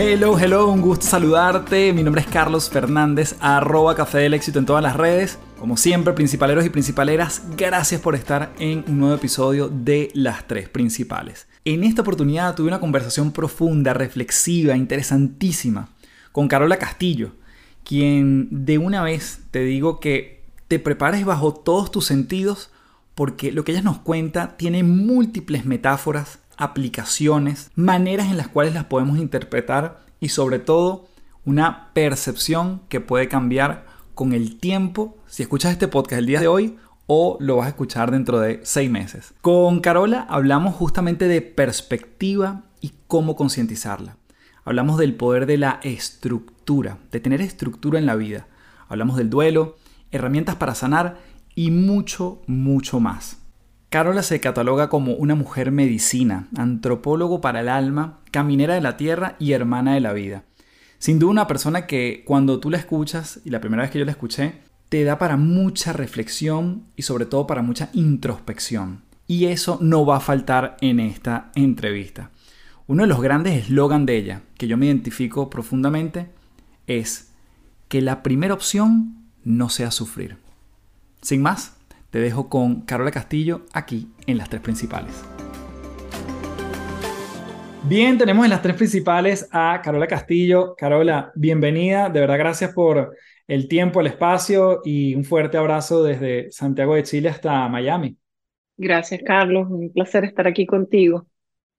Hello, hello, un gusto saludarte. Mi nombre es Carlos Fernández, arroba Café del Éxito en todas las redes. Como siempre, principaleros y principaleras, gracias por estar en un nuevo episodio de Las Tres Principales. En esta oportunidad tuve una conversación profunda, reflexiva, interesantísima con Carola Castillo, quien de una vez te digo que te prepares bajo todos tus sentidos porque lo que ella nos cuenta tiene múltiples metáforas aplicaciones, maneras en las cuales las podemos interpretar y sobre todo una percepción que puede cambiar con el tiempo si escuchas este podcast el día de hoy o lo vas a escuchar dentro de seis meses. Con Carola hablamos justamente de perspectiva y cómo concientizarla. Hablamos del poder de la estructura, de tener estructura en la vida. Hablamos del duelo, herramientas para sanar y mucho, mucho más. Carola se cataloga como una mujer medicina, antropólogo para el alma, caminera de la tierra y hermana de la vida. Sin duda una persona que cuando tú la escuchas, y la primera vez que yo la escuché, te da para mucha reflexión y sobre todo para mucha introspección. Y eso no va a faltar en esta entrevista. Uno de los grandes eslogans de ella, que yo me identifico profundamente, es que la primera opción no sea sufrir. Sin más, te dejo con Carola Castillo aquí en las tres principales. Bien, tenemos en las tres principales a Carola Castillo. Carola, bienvenida. De verdad, gracias por el tiempo, el espacio y un fuerte abrazo desde Santiago de Chile hasta Miami. Gracias, Carlos. Un placer estar aquí contigo.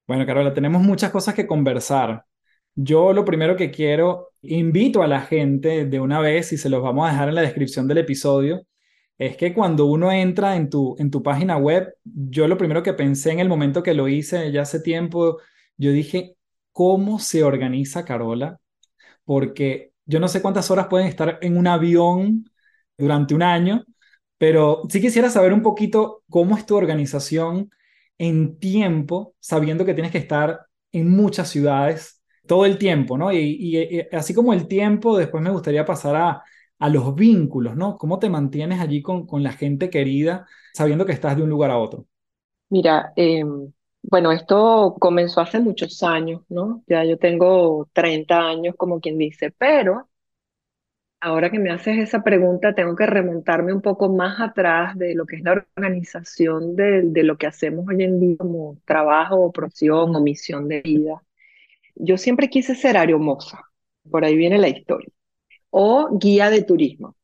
Bueno, Carola, tenemos muchas cosas que conversar. Yo lo primero que quiero, invito a la gente de una vez y se los vamos a dejar en la descripción del episodio, es que cuando uno entra en tu, en tu página web, yo lo primero que pensé en el momento que lo hice ya hace tiempo, yo dije, ¿cómo se organiza Carola? Porque yo no sé cuántas horas pueden estar en un avión durante un año, pero sí quisiera saber un poquito cómo es tu organización en tiempo, sabiendo que tienes que estar en muchas ciudades todo el tiempo, ¿no? Y, y así como el tiempo, después me gustaría pasar a a los vínculos, ¿no? ¿Cómo te mantienes allí con, con la gente querida sabiendo que estás de un lugar a otro? Mira, em, bueno, esto comenzó hace muchos años, ¿no? Ya yo tengo 30 años, como quien dice, pero ahora que me haces esa pregunta, tengo que remontarme un poco más atrás de lo que es la organización de, de lo que hacemos hoy en día como trabajo profesión o misión de vida. Yo siempre quise ser aeromoza, por ahí viene la historia o guía de turismo.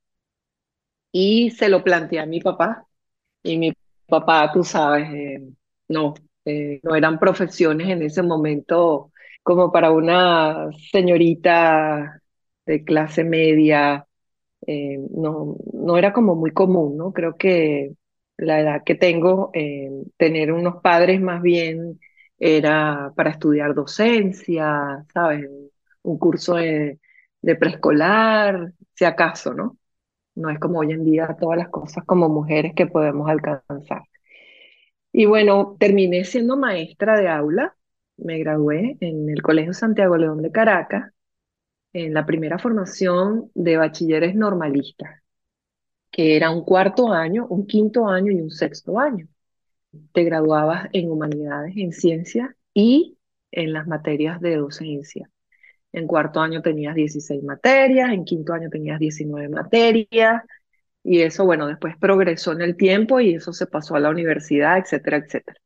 Y se lo planteé a mi papá. Y mi papá, tú sabes, eh, no, eh, no eran profesiones en ese momento como para una señorita de clase media. Eh, no, no era como muy común, ¿no? Creo que la edad que tengo, tener unos padres más bien era para estudiar docencia, ¿sabes? Un curso de, de preescolar, si acaso, ¿no? No es como hoy en día todas las cosas como mujeres que podemos alcanzar. Y bueno, terminé siendo maestra de aula, me gradué en el Colegio Santiago León de Caracas, en la primera formación de bachilleres normalistas, que era un cuarto año, un quinto año y un sexto año. Te graduabas en humanidades, en ciencias y en las materias de docencia. En cuarto año tenías 16 materias, en quinto año tenías 19 materias, y eso, bueno, después progresó en el tiempo y eso se pasó a la universidad, etcétera, etcétera.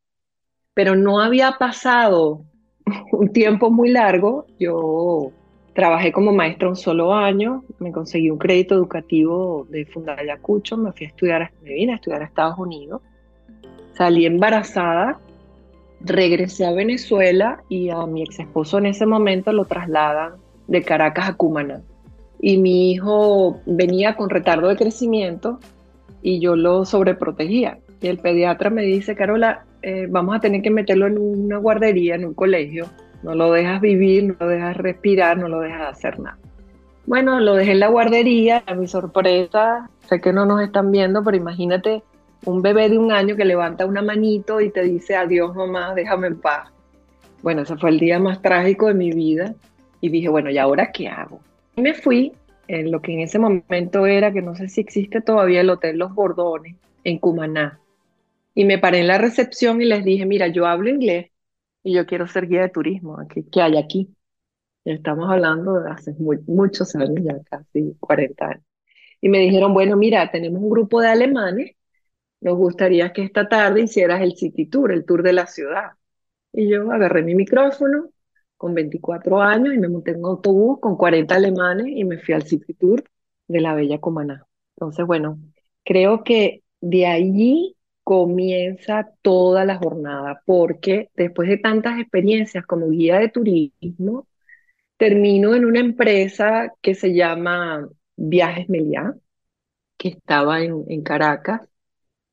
Pero no había pasado un tiempo muy largo, yo trabajé como maestra un solo año, me conseguí un crédito educativo de Fundayacucho, me fui a estudiar, me vine a estudiar a Estados Unidos, salí embarazada regresé a Venezuela y a mi ex esposo en ese momento lo trasladan de Caracas a Cumaná. Y mi hijo venía con retardo de crecimiento y yo lo sobreprotegía. Y el pediatra me dice, Carola, eh, vamos a tener que meterlo en una guardería, en un colegio. No lo dejas vivir, no lo dejas respirar, no lo dejas hacer nada. Bueno, lo dejé en la guardería, a mi sorpresa, sé que no nos están viendo, pero imagínate un bebé de un año que levanta una manito y te dice adiós mamá, déjame en paz. Bueno, ese fue el día más trágico de mi vida y dije, bueno, ¿y ahora qué hago? Y me fui en lo que en ese momento era, que no sé si existe todavía el Hotel Los Bordones, en Cumaná. Y me paré en la recepción y les dije, mira, yo hablo inglés y yo quiero ser guía de turismo. ¿Qué, hay aquí? Estamos hablando de hace muchos años, ya casi 40 años. Y me dijeron, bueno, mira, tenemos un grupo de alemanes nos gustaría que esta tarde hicieras el City Tour, el tour de la ciudad. Y yo agarré mi micrófono con 24 años y me monté en un autobús con 40 alemanes y me fui al City Tour de la Bella Comaná. Entonces, bueno, creo que de allí comienza toda la jornada, porque después de tantas experiencias como guía de turismo, termino en una empresa que se llama Viajes Meliá, que estaba en, en Caracas,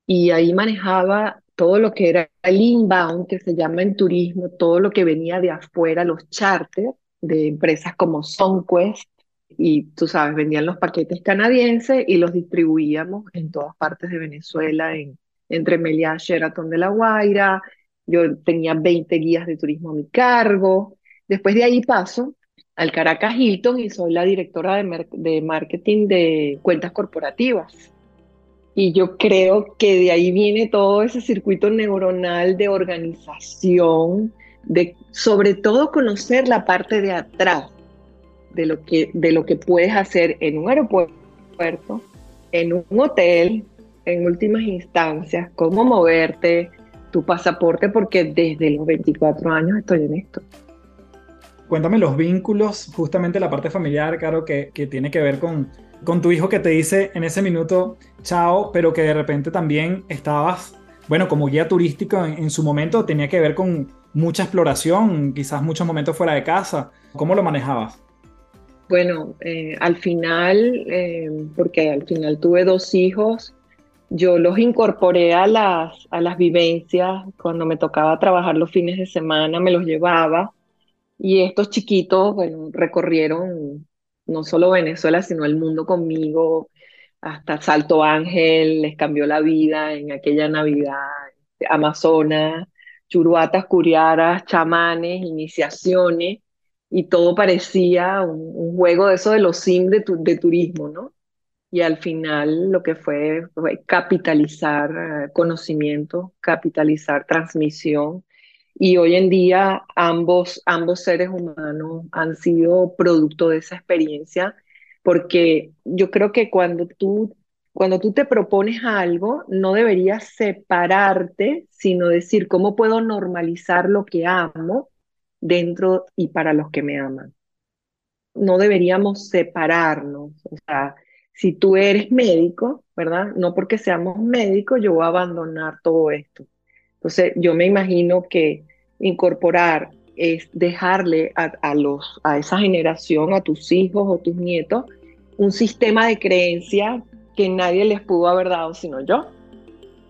y ahí manejaba todo lo que era el inbound, que se llama en turismo, todo lo que venía de afuera, los charters de empresas como Sunquest, y tú sabes, vendían los paquetes canadienses y los distribuíamos en todas partes de Venezuela, en, entre Meliá, Sheraton de La Guaira, yo tenía 20 guías de turismo a mi cargo, después de ahí paso al Caracas Hilton y soy la directora de, de marketing de cuentas corporativas y yo creo que de ahí viene todo ese circuito neuronal de organización, de sobre todo conocer la parte de atrás de lo que, de lo que puedes hacer en un aeropuerto, en un hotel, en últimas instancias, cómo moverte, tu pasaporte, porque desde los 24 años estoy en esto. Cuéntame los vínculos, justamente la parte familiar, claro, que, que tiene que ver con, con tu hijo que te dice en ese minuto chao, pero que de repente también estabas, bueno, como guía turístico en, su momento tenía que ver con mucha exploración, quizás muchos momentos fuera de casa. ¿Cómo lo manejabas? Bueno, eh, al final, eh, porque al final tuve dos hijos, yo los incorporé a las, a las vivencias. Cuando me tocaba trabajar los fines de semana, me los llevaba. Y estos chiquitos, bueno, recorrieron no solo Venezuela, sino el mundo conmigo, hasta Salto Ángel, les cambió la vida en aquella Navidad, Amazonas, churuatas, curiaras, chamanes, iniciaciones, y todo parecía un, juego de eso de los sim de, de, turismo, ¿no? Y al final lo que fue, fue capitalizar eh, conocimiento, capitalizar transmisión, y hoy en día ambos, ambos seres humanos han sido producto de esa experiencia, porque yo creo que cuando tú, cuando tú te propones algo, no deberías separarte, sino decir, ¿cómo puedo normalizar lo que amo dentro y para los que me aman? No deberíamos separarnos. O sea, si tú eres médico, ¿verdad? No porque seamos médicos, yo voy a abandonar todo esto entonces, yo me imagino que incorporar es dejarle a, los, a esa generación, a tus hijos o tus nietos, un sistema de creencia que nadie les pudo haber dado sino yo.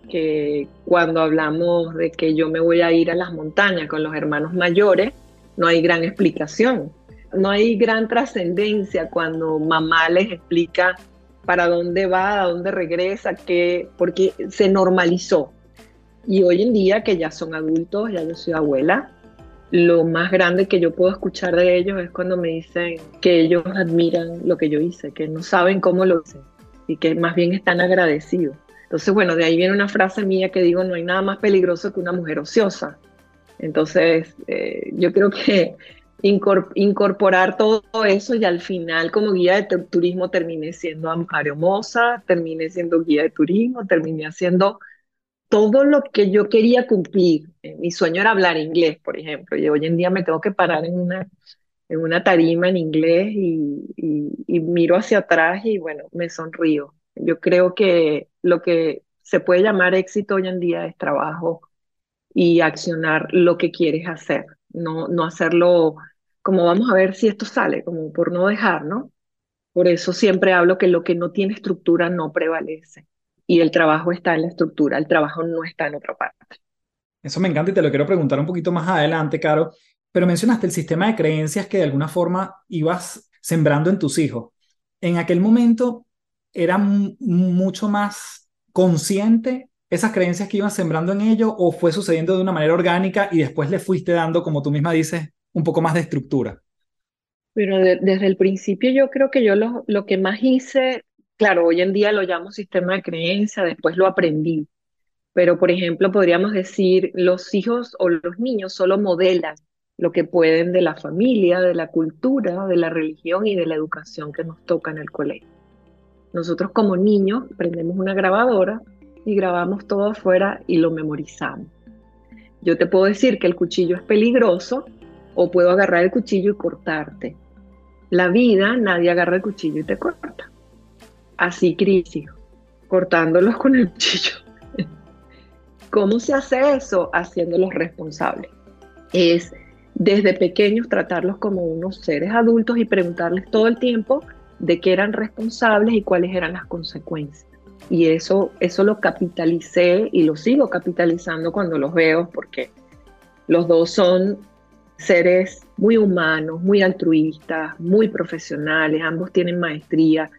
que cuando hablamos de que yo me voy a ir a las montañas con los hermanos mayores, no hay gran explicación, no hay gran trascendencia cuando mamá les explica para dónde va, a dónde regresa, qué, porque se normalizó. Y hoy en día que ya son adultos, ya yo soy abuela, lo más grande que yo puedo escuchar de ellos es cuando me dicen que ellos admiran lo que yo hice, que no saben cómo lo hice y que más bien están agradecidos. Entonces, bueno, de ahí viene una frase mía que digo, no hay nada más peligroso que una mujer ociosa. Entonces, eh, yo creo que incorporar todo eso y al final como guía de turismo terminé siendo areomosa, terminé siendo guía de turismo, terminé haciendo todo lo que yo quería cumplir. Eh, mi sueño era hablar inglés, por ejemplo, y hoy en día me tengo que parar en una, en una tarima en inglés y, miro hacia atrás y bueno, me sonrío. Yo creo que lo que se puede llamar éxito hoy en día es trabajo y accionar lo que quieres hacer, no, no hacerlo como vamos a ver si esto sale, como por no dejar, ¿no? Por eso siempre hablo que lo que no tiene estructura no prevalece y el trabajo está en la estructura, el trabajo no está en otra parte. Eso me encanta y te lo quiero preguntar un poquito más adelante, Caro, pero mencionaste el sistema de creencias que de alguna forma ibas sembrando en tus hijos. En aquel momento, era mucho más consciente esas creencias que iban sembrando en ellos o fue sucediendo de una manera orgánica y después le fuiste dando, como tú misma dices, un poco más de estructura? Pero desde el principio yo creo que yo lo, lo que más hice, claro, hoy en día lo llamo sistema de creencia, después lo aprendí, pero por ejemplo podríamos decir, los hijos o los niños solo modelan lo que pueden de la familia, de la cultura, de la religión y de la educación que nos toca en el colegio. Nosotros como niños prendemos una grabadora y grabamos todo afuera y lo memorizamos. Yo te puedo decir que el cuchillo es peligroso o puedo agarrar el cuchillo y cortarte. La vida, nadie agarra el cuchillo y te corta. Así crisis, cortándolos con el cuchillo. ¿Cómo se hace eso? Haciéndolos responsables. Es desde pequeños tratarlos como unos seres adultos y preguntarles todo el tiempo de qué eran responsables y cuáles eran las consecuencias. Y eso, eso lo capitalicé y lo sigo capitalizando cuando los veo porque los dos son seres muy humanos, muy altruistas, muy profesionales, ambos tienen maestría.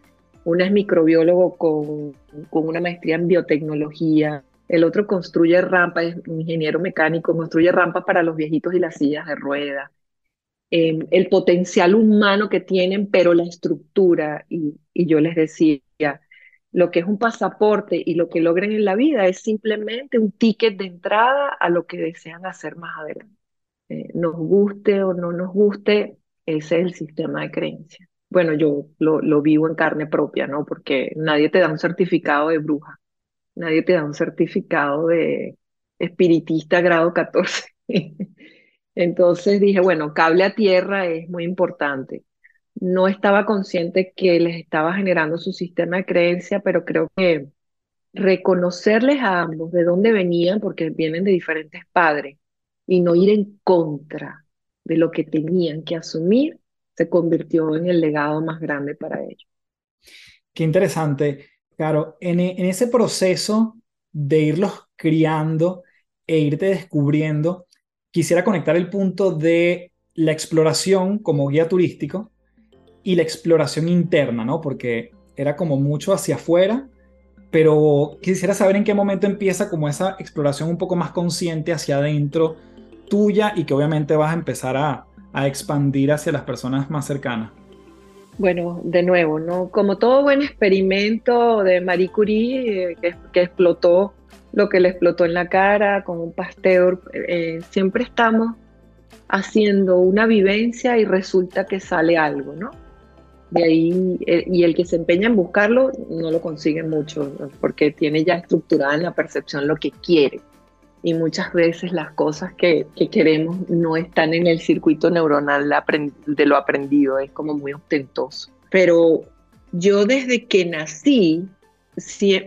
Una es microbiólogo con, con una maestría en biotecnología, el otro construye rampas, es un ingeniero mecánico, construye rampas para los viejitos y las sillas de ruedas. Em, el potencial humano que tienen, pero la estructura, y, yo les decía, lo que es un pasaporte y lo que logren en la vida es simplemente un ticket de entrada a lo que desean hacer más adelante. Eh, nos guste o no nos guste, ese es el sistema de creencia. Bueno, yo lo, lo vivo en carne propia, ¿no? Porque nadie te da un certificado de bruja, nadie te da un certificado de espiritista grado 14. Entonces dije, bueno, cable a tierra es muy importante. No estaba consciente que les estaba generando su sistema de creencia, pero creo que reconocerles a ambos de dónde venían, porque vienen de diferentes padres, y no ir en contra de lo que tenían que asumir, se convirtió en el legado más grande para ellos. Qué interesante. Claro, en, en ese proceso de irlos criando e irte descubriendo, quisiera conectar el punto de la exploración como guía turístico y la exploración interna, ¿no? Porque era como mucho hacia afuera, pero quisiera saber en qué momento empieza como esa exploración un poco más consciente hacia adentro tuya y que obviamente vas a empezar a, a expandir hacia las personas más cercanas. Bueno, de nuevo, ¿no? Como todo buen experimento de Marie Curie, eh, que, explotó lo que le explotó en la cara, con un pasteur. Eh, siempre estamos haciendo una vivencia y resulta que sale algo, ¿no? De ahí, eh, y el que se empeña en buscarlo no lo consigue mucho, porque tiene ya estructurada en la percepción lo que quiere. Y muchas veces las cosas que, que queremos no están en el circuito neuronal de lo aprendido, es como muy ostentoso. Pero yo desde que nací,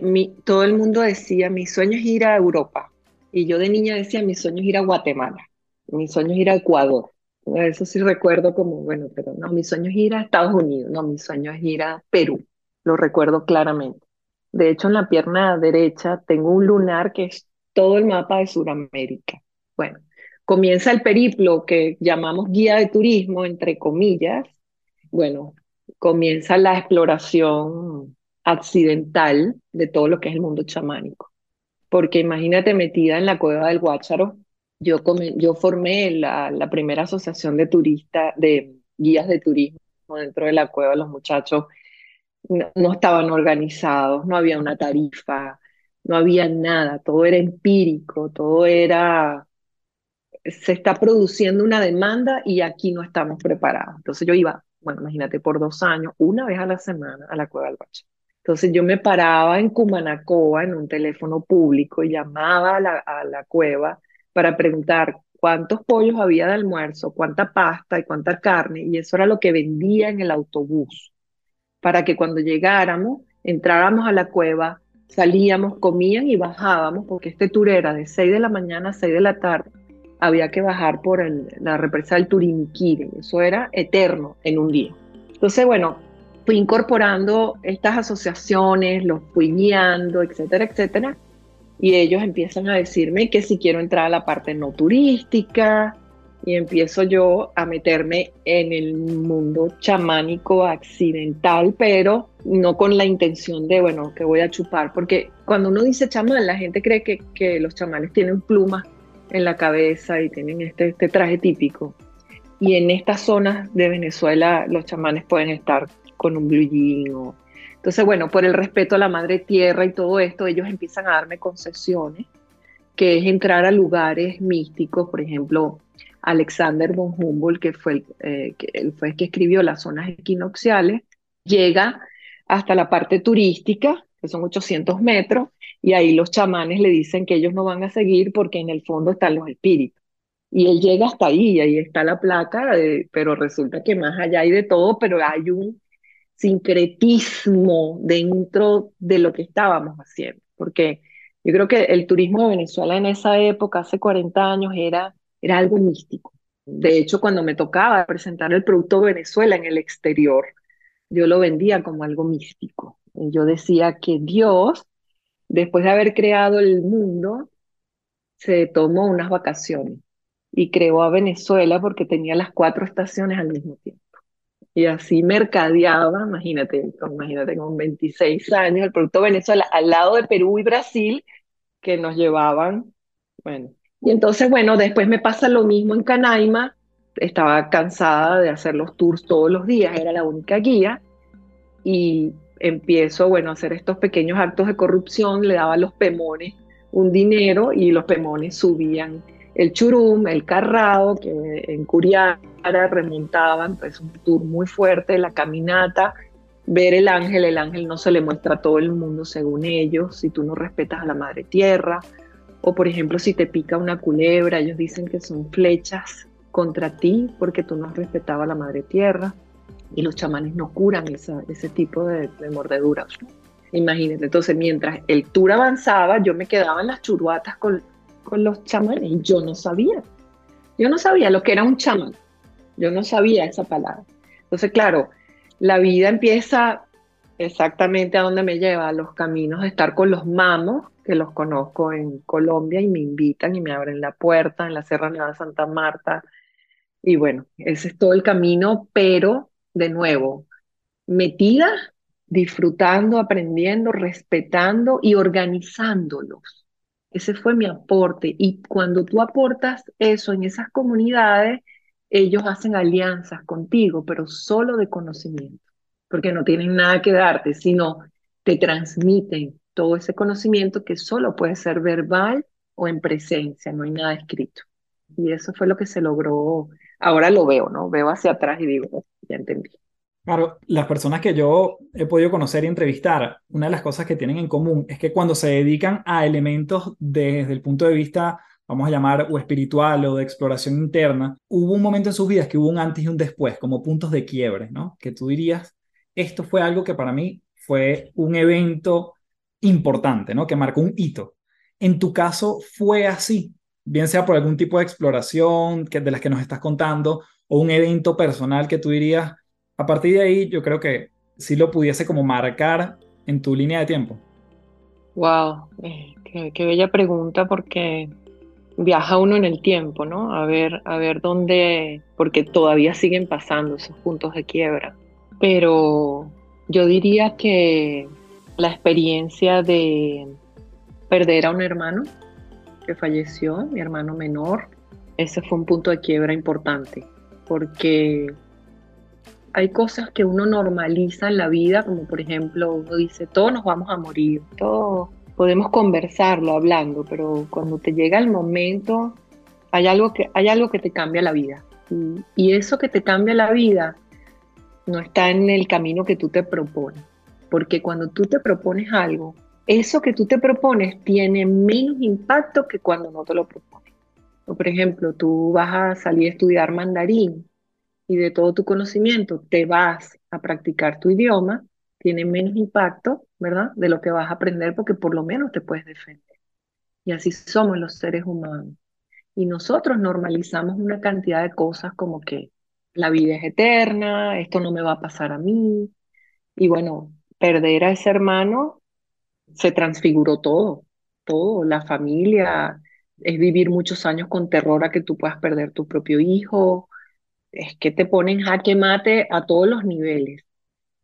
mi, todo el mundo decía, mi sueño es ir a Europa. Y yo de niña decía, mi sueño es ir a Guatemala, mi sueño es ir a Ecuador. Eso sí recuerdo como, bueno, pero no, mi sueño es ir a Estados Unidos, no, mi sueño es ir a Perú, lo recuerdo claramente. De hecho, en la pierna derecha tengo un lunar que es todo el mapa de Sudamérica. Bueno, comienza el periplo que llamamos guía de turismo, entre comillas. Bueno, comienza la exploración accidental de todo lo que es el mundo chamánico. Porque imagínate metida en la cueva del Guácharo, yo, formé la, la primera asociación de turistas, de guías de turismo dentro de la cueva, los muchachos no, estaban organizados, no había una tarifa, no había nada, todo era empírico, todo era, se está produciendo una demanda y aquí no estamos preparados. Entonces yo iba, bueno, imagínate, por dos años, una vez a la semana a la Cueva del Bacho. Entonces yo me paraba en Cumanacoa en un teléfono público y llamaba a la, a la cueva para preguntar cuántos pollos había de almuerzo, cuánta pasta y cuánta carne, y eso era lo que vendía en el autobús para que cuando llegáramos, entráramos a la cueva, salíamos, comían y bajábamos, porque este tour era de 6 de la mañana a 6 de la tarde. Había que bajar por la represa del Turimiquiri, eso era eterno en un día. Entonces, bueno, fui incorporando estas asociaciones, los fui guiando, etcétera, etcétera, y ellos empiezan a decirme que si quiero entrar a la parte no turística, y empiezo yo a meterme en el mundo chamánico accidental, pero no con la intención de, bueno, que voy a chupar, porque cuando uno dice chamán, la gente cree que, que los chamanes tienen plumas en la cabeza y tienen este, este traje típico. Y en estas zonas de Venezuela los chamanes pueden estar con un blue jean Entonces, bueno, por el respeto a la madre tierra y todo esto, ellos empiezan a darme concesiones, que es entrar a lugares místicos, por ejemplo, Alexander von Humboldt, que fue, eh, que, el escribió las zonas equinocciales, llega hasta la parte turística, que son 800 metros, y ahí los chamanes le dicen que ellos no van a seguir porque en el fondo están los espíritus. Y él llega hasta ahí, y ahí está la placa, pero resulta que más allá hay de todo, pero hay un sincretismo dentro de lo que estábamos haciendo, porque yo creo que el turismo de Venezuela en esa época, hace 40 años, era era algo místico. De hecho, cuando me tocaba presentar el producto Venezuela en el exterior, yo lo vendía como algo místico. Yo decía que Dios, después de haber creado el mundo, se tomó unas vacaciones y creó a Venezuela porque tenía las cuatro estaciones al mismo tiempo. Y así mercadeaba, imagínate, imagínate con 26 años, el producto Venezuela al lado de Perú y Brasil, que nos llevaban, bueno, y entonces, bueno, después me pasa lo mismo en Canaima. Estaba cansada de hacer los tours todos los días, era la única guía. Y empiezo, bueno, a hacer estos pequeños actos de corrupción. Le daba a los pemones un dinero y los pemones subían el churum, el carrado, que en Curiara remontaban, pues un tour muy fuerte, la caminata, ver el ángel, el ángel no se le muestra a todo el mundo según ellos, si tú no respetas a la madre tierra, o por ejemplo, si te pica una culebra, ellos dicen que son flechas contra ti porque tú no has a la madre tierra y los chamanes no curan ese tipo de, mordeduras. Imagínate, entonces mientras el tour avanzaba, yo me quedaba en las churuatas con, con los chamanes y yo no sabía. Yo no sabía lo que era un chamán. Yo no sabía esa palabra. Entonces, claro, la vida empieza exactamente a donde me lleva, a los caminos de estar con los mamos, que los conozco en Colombia y me invitan y me abren la puerta en la Sierra Nevada Santa Marta. Y bueno, ese es todo el camino, pero de nuevo, metida, disfrutando, aprendiendo, respetando y organizándolos. Ese fue mi aporte. Y cuando tú aportas eso en esas comunidades, ellos hacen alianzas contigo, pero solo de conocimiento, porque no tienen nada que darte, sino te transmiten todo ese conocimiento que solo puede ser verbal o en presencia, no hay nada escrito. Y eso fue lo que se logró. Ahora lo veo, ¿no? Veo hacia atrás y digo, ya entendí. Claro, las personas que yo he podido conocer y entrevistar, una de las cosas que tienen en común es que cuando se dedican a elementos desde el punto de vista, vamos a llamar, o espiritual o de exploración interna, hubo un momento en sus vidas que hubo un antes y un después, como puntos de quiebre, ¿no? Que tú dirías, esto fue algo que para mí fue un evento importante, ¿no? Que marcó un hito. En tu caso fue así, bien sea por algún tipo de exploración que, de las que nos estás contando o un evento personal que tú dirías, a partir de ahí yo creo que sí lo pudiese como marcar en tu línea de tiempo. Wow, eh, qué, qué bella pregunta porque viaja uno en el tiempo, ¿no? A ver, a ver dónde, porque todavía siguen pasando esos puntos de quiebra. Pero yo diría que la experiencia de perder a un hermano que falleció, mi hermano menor, ese fue un punto de quiebra importante, porque hay cosas que uno normaliza en la vida, como por ejemplo, uno dice, todos nos vamos a morir, todos podemos conversarlo hablando, pero cuando te llega el momento, hay algo que, hay algo que te cambia la vida. Y, y eso que te cambia la vida no está en el camino que tú te propones, porque cuando tú te propones algo, eso que tú te propones tiene menos impacto que cuando no te lo propones. O por ejemplo, tú vas a salir a estudiar mandarín y de todo tu conocimiento te vas a practicar tu idioma, tiene menos impacto, ¿verdad? De lo que vas a aprender porque por lo menos te puedes defender. Y así somos los seres humanos. Y nosotros normalizamos una cantidad de cosas como que la vida es eterna, esto no me va a pasar a mí. Y bueno, perder a ese hermano se transfiguró todo, todo, la familia, es vivir muchos años con terror a que tú puedas perder tu propio hijo, es que te ponen jaque mate a todos los niveles.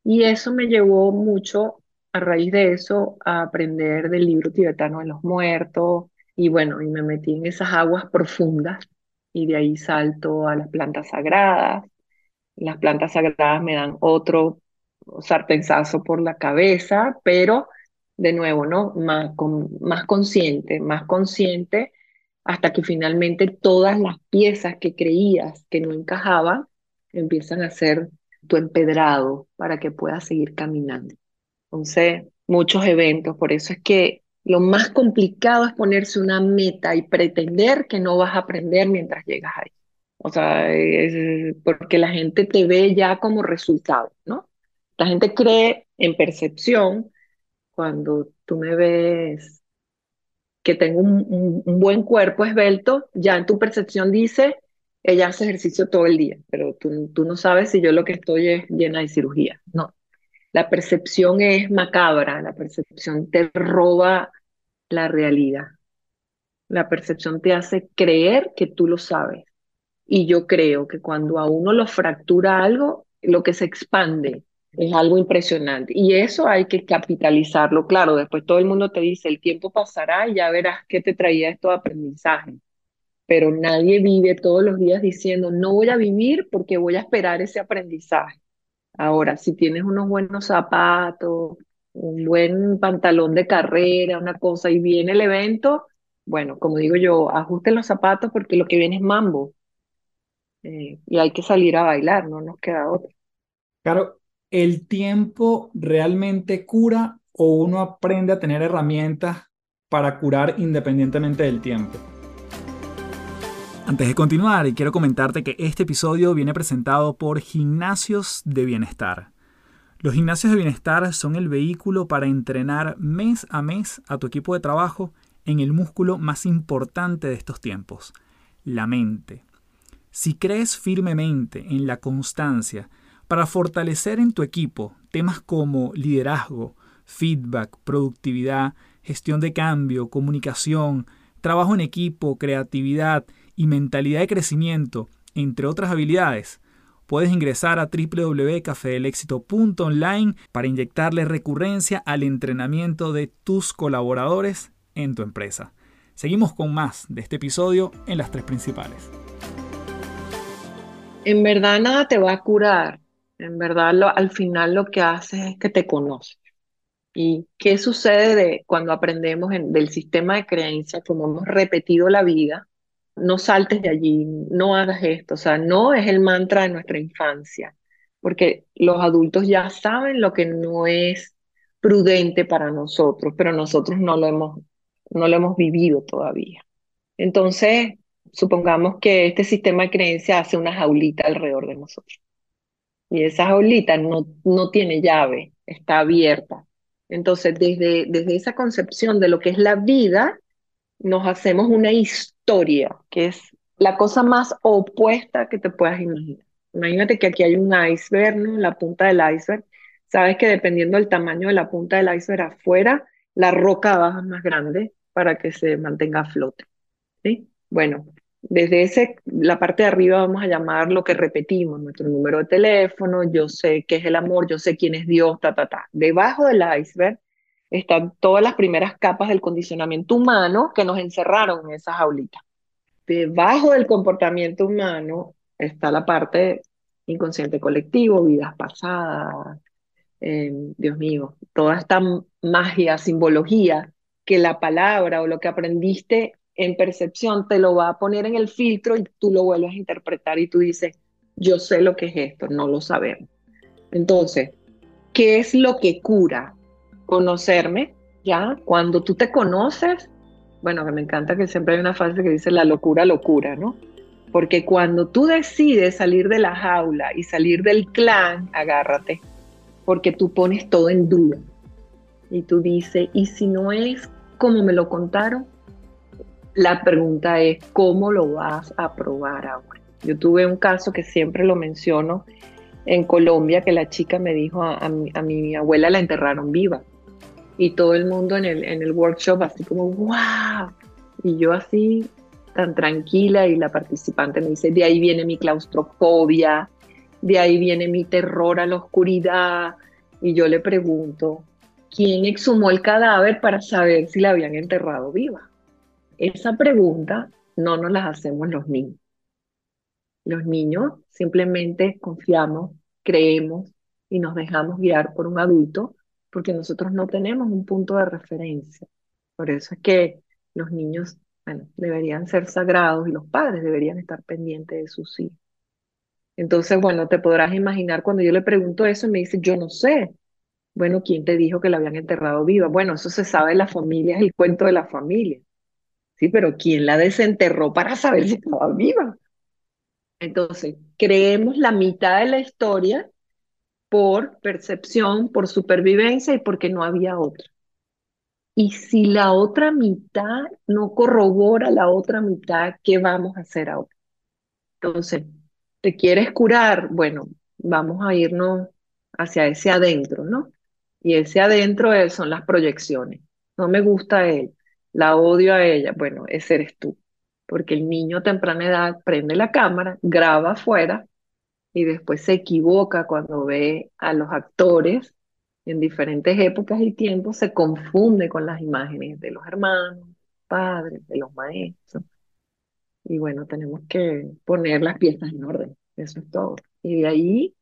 Y eso me llevó mucho, a raíz de eso, a aprender del libro tibetano de los muertos. Y bueno, y me metí en esas aguas profundas y de ahí salto a las plantas sagradas. Las plantas sagradas me dan otro sartenzazo por la cabeza, pero de nuevo, ¿no? Más, con, más consciente, más consciente, hasta que finalmente todas las piezas que creías que no encajaban empiezan a ser tu empedrado para que puedas seguir caminando. Entonces, muchos eventos, por eso es que lo más complicado es ponerse una meta y pretender que no vas a aprender mientras llegas ahí. O sea, porque la gente te ve ya como resultado, ¿no? La gente cree en percepción cuando tú me ves que tengo un, buen cuerpo esbelto, ya en tu percepción dice, ella hace ejercicio todo el día, pero tú, tú no sabes si yo lo que estoy es llena de cirugía. No, la percepción es macabra, la percepción te roba la realidad. La percepción te hace creer que tú lo sabes. Y yo creo que cuando a uno lo fractura algo, lo que se expande es algo impresionante. Y eso hay que capitalizarlo. Claro, después todo el mundo te dice, el tiempo pasará y ya verás qué te traía esto de aprendizaje. Pero nadie vive todos los días diciendo, no voy a vivir porque voy a esperar ese aprendizaje. Ahora, si tienes unos buenos zapatos, un buen pantalón de carrera, una cosa, y viene el evento, bueno, como digo yo, ajusten los zapatos porque lo que viene es mambo. Eh, y hay que salir a bailar, no nos queda otra. Claro, ¿el tiempo realmente cura o uno aprende a tener herramientas para curar independientemente del tiempo? Antes de continuar, quiero comentarte que este episodio viene presentado por Gimnasios de Bienestar. Los gimnasios de bienestar son el vehículo para entrenar mes a mes a tu equipo de trabajo en el músculo más importante de estos tiempos, la mente. Si crees firmemente en la constancia para fortalecer en tu equipo temas como liderazgo, feedback, productividad, gestión de cambio, comunicación, trabajo en equipo, creatividad y mentalidad de crecimiento, entre otras habilidades, puedes ingresar a www.cafedelexito.online para inyectarle recurrencia al entrenamiento de tus colaboradores en tu empresa. Seguimos con más de este episodio en las tres principales. En verdad nada te va a curar. En verdad al final lo que haces es que te conoces. ¿Y qué sucede de cuando aprendemos en, del sistema de creencias, como hemos repetido la vida? No saltes de allí, no hagas esto. O sea, no es el mantra de nuestra infancia, porque los adultos ya saben lo que no es prudente para nosotros, pero nosotros no lo hemos, no lo hemos vivido todavía. Entonces, supongamos que este sistema de creencias hace una jaulita alrededor de nosotros. Y esa jaulita no, no tiene llave, está abierta. Entonces, desde, desde esa concepción de lo que es la vida, nos hacemos una historia, que es la cosa más opuesta que te puedas imaginar. Imagínate que aquí hay un iceberg, ¿no? La punta del iceberg. Sabes que dependiendo del tamaño de la punta del iceberg afuera, la roca abajo es más grande para que se mantenga a flote. ¿sí? Bueno, desde ese, la parte de arriba vamos a llamar lo que repetimos, nuestro número de teléfono, yo sé qué es el amor, yo sé quién es Dios, ta, ta, ta. Debajo del iceberg están todas las primeras capas del condicionamiento humano que nos encerraron en esa jaulita. Debajo del comportamiento humano está la parte inconsciente colectivo, vidas pasadas, eh, Dios mío, toda esta magia, simbología que la palabra o lo que aprendiste en percepción te lo va a poner en el filtro y tú lo vuelves a interpretar y tú dices, yo sé lo que es esto, no lo sabemos. Entonces, ¿qué es lo que cura? Conocerme, ¿ya? Cuando tú te conoces, bueno, que me encanta que siempre hay una frase que dice la locura, locura, ¿no? Porque cuando tú decides salir de la jaula y salir del clan, agárrate, porque tú pones todo en duda. Y tú dices, ¿y si no es como me lo contaron? La pregunta es, ¿cómo lo vas a probar ahora? Yo tuve un caso que siempre lo menciono en Colombia, que la chica me dijo, a, mi, abuela la enterraron viva. Y todo el mundo en el, en el workshop así como, wow. Y yo así, tan tranquila, y la participante me dice, de ahí viene mi claustrofobia, de ahí viene mi terror a la oscuridad. Y yo le pregunto, ¿quién exhumó el cadáver para saber si la habían enterrado viva? Esa pregunta no nos la hacemos los niños. Los niños simplemente confiamos, creemos y nos dejamos guiar por un adulto porque nosotros no tenemos un punto de referencia. Por eso es que los niños deberían ser sagrados y los padres deberían estar pendientes de sus hijos. Entonces, bueno, te podrás imaginar cuando yo le pregunto eso y me dice, yo no sé. Bueno, ¿quién te dijo que la habían enterrado viva? Bueno, eso se sabe en la familia, es el cuento de la familia. Sí, pero ¿quién la desenterró para saber si estaba viva? Entonces, creemos la mitad de la historia por percepción, por supervivencia y porque no había otra. Y si la otra mitad no corrobora la otra mitad, ¿qué vamos a hacer ahora? Entonces, ¿te quieres curar? Bueno, vamos a irnos hacia ese adentro, ¿no? Y ese adentro son las proyecciones. No me gusta él, la odio a ella. Bueno, ese eres tú. Porque el niño a temprana edad prende la cámara, graba afuera y después se equivoca cuando ve a los actores en diferentes épocas y tiempos, se confunde con las imágenes de los hermanos, padres, de los maestros. Y bueno, tenemos que poner las piezas en orden. Eso es todo. Y de ahí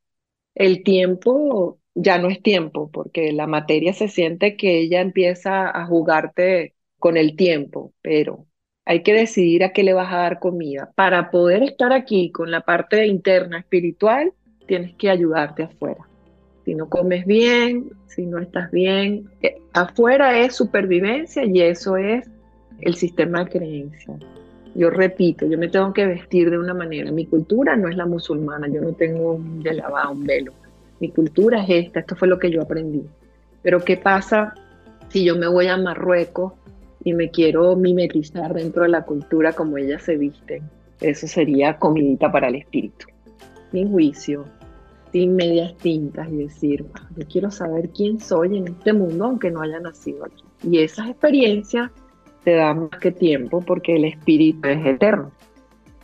el tiempo ya no es tiempo, porque la materia se siente que ella empieza a jugarte con el tiempo, pero hay que decidir a qué le vas a dar comida. Para poder estar aquí con la parte interna espiritual, tienes que ayudarte afuera. Si no comes bien, si no estás bien, eh, afuera es supervivencia y eso es el sistema de creencias. Yo repito, yo me tengo que vestir de una manera. Mi cultura no es la musulmana, yo no tengo un lavado, un velo. Mi cultura es esta, esto fue lo que yo aprendí. Pero ¿qué pasa si yo me voy a Marruecos y me quiero mimetizar dentro de la cultura como ellas se visten, eso sería comidita para el espíritu. Sin juicio, sin medias tintas y decir, ah, yo quiero saber quién soy en este mundo aunque no haya nacido aquí. Y esas experiencias te dan más que tiempo porque el espíritu es eterno.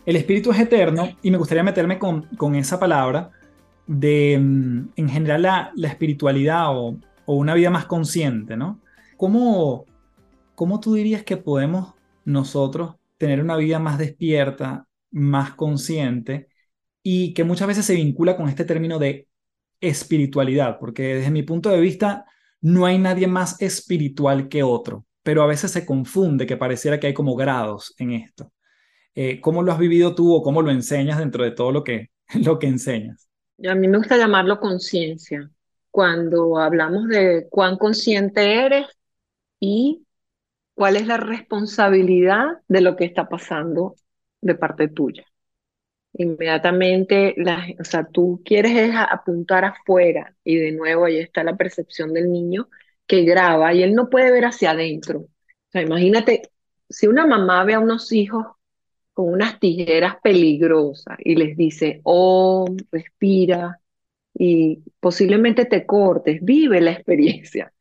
El espíritu es eterno y me gustaría meterme con, con esa palabra de, mm, en general, la, la espiritualidad o, o, una vida más consciente, ¿no? ¿Cómo, ¿cómo tú dirías que podemos nosotros tener una vida más despierta, más consciente y que muchas veces se vincula con este término de espiritualidad? Porque desde mi punto de vista no hay nadie más espiritual que otro, pero a veces se confunde que pareciera que hay como grados en esto. Eh, ¿Cómo lo has vivido tú o cómo lo enseñas dentro de todo lo que, lo que enseñas? A mí me gusta llamarlo conciencia. Cuando hablamos de cuán consciente eres y cuál es la responsabilidad de lo que está pasando de parte tuya. Inmediatamente, la, o sea, tú quieres apuntar afuera y de nuevo ahí está la percepción del niño que graba y él no puede ver hacia adentro. O sea, imagínate, si una mamá ve a unos hijos con unas tijeras peligrosas y les dice, oh, respira y posiblemente te cortes, vive la experiencia.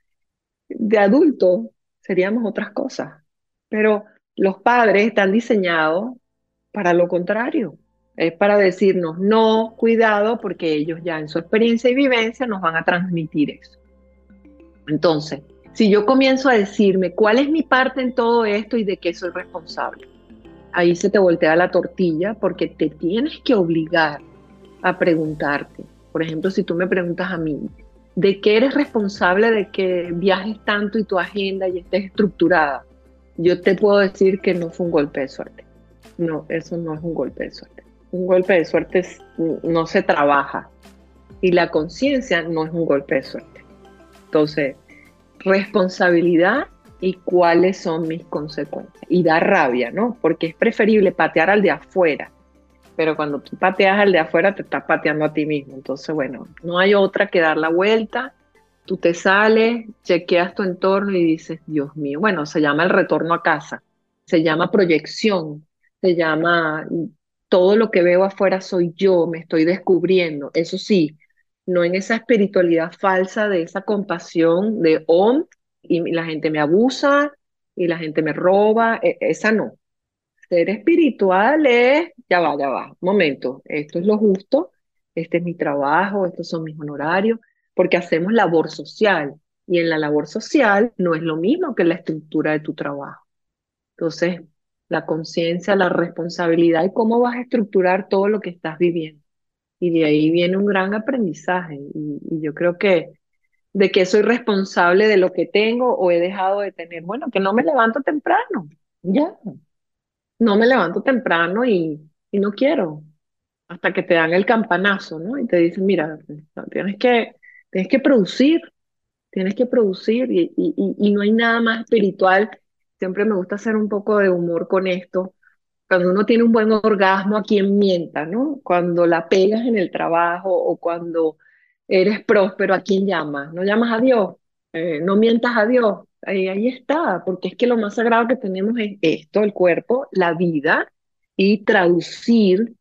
De adulto, seríamos otras cosas. Pero los padres están diseñados para lo contrario. Es para decirnos, no, cuidado, porque ellos ya en su experiencia y vivencia nos van a transmitir eso. Entonces, si yo comienzo a decirme cuál es mi parte en todo esto y de qué soy responsable, ahí se te voltea la tortilla porque te tienes que obligar a preguntarte. Por ejemplo, si tú me preguntas a mí, ¿de qué eres responsable de que viajes tanto y tu agenda y estés estructurada? Yo te puedo decir que no fue un golpe de suerte. No, eso no es un golpe de suerte. Un golpe de suerte no se trabaja y la conciencia no es un golpe de suerte. Entonces, responsabilidad y cuáles son mis consecuencias. Y da rabia, ¿no? Porque es preferible patear al de afuera. Pero cuando tú pateas al de afuera, te estás pateando a ti mismo. Entonces, bueno, no hay otra que dar la vuelta. Tú te sales, chequeas tu entorno y dices, Dios mío, bueno, se llama el retorno a casa, se llama proyección, se llama todo lo que veo afuera soy yo, me estoy descubriendo. Eso sí, no en esa espiritualidad falsa de esa compasión de om y la gente me abusa y la gente me roba, e, esa no. Ser espiritual es, ya va, ya va, momento, esto es lo justo, este es mi trabajo, estos son mis honorarios, porque hacemos labor social y en la labor social no es lo mismo que la estructura de tu trabajo. Entonces, la conciencia, la responsabilidad y cómo vas a estructurar todo lo que estás viviendo. Y de ahí viene un gran aprendizaje. y yo creo que de que soy responsable de lo que tengo o he dejado de tener. Bueno, que no me levanto temprano, ya. No me levanto temprano y, y no quiero. Hasta que te dan el campanazo, ¿no? Y te dicen, mira, tienes que, tienes que producir, tienes que producir y, y, y no hay nada más espiritual. Siempre me gusta hacer un poco de humor con esto. Cuando uno tiene un buen orgasmo, a quien mienta, ¿no? Cuando la pegas en el trabajo o cuando eres próspero, ¿a quién llamas? ¿No llamas a Dios? Eh, no mientas a Dios. Ahí, está, porque es que lo más sagrado que tenemos es esto, el cuerpo, la vida, y traducir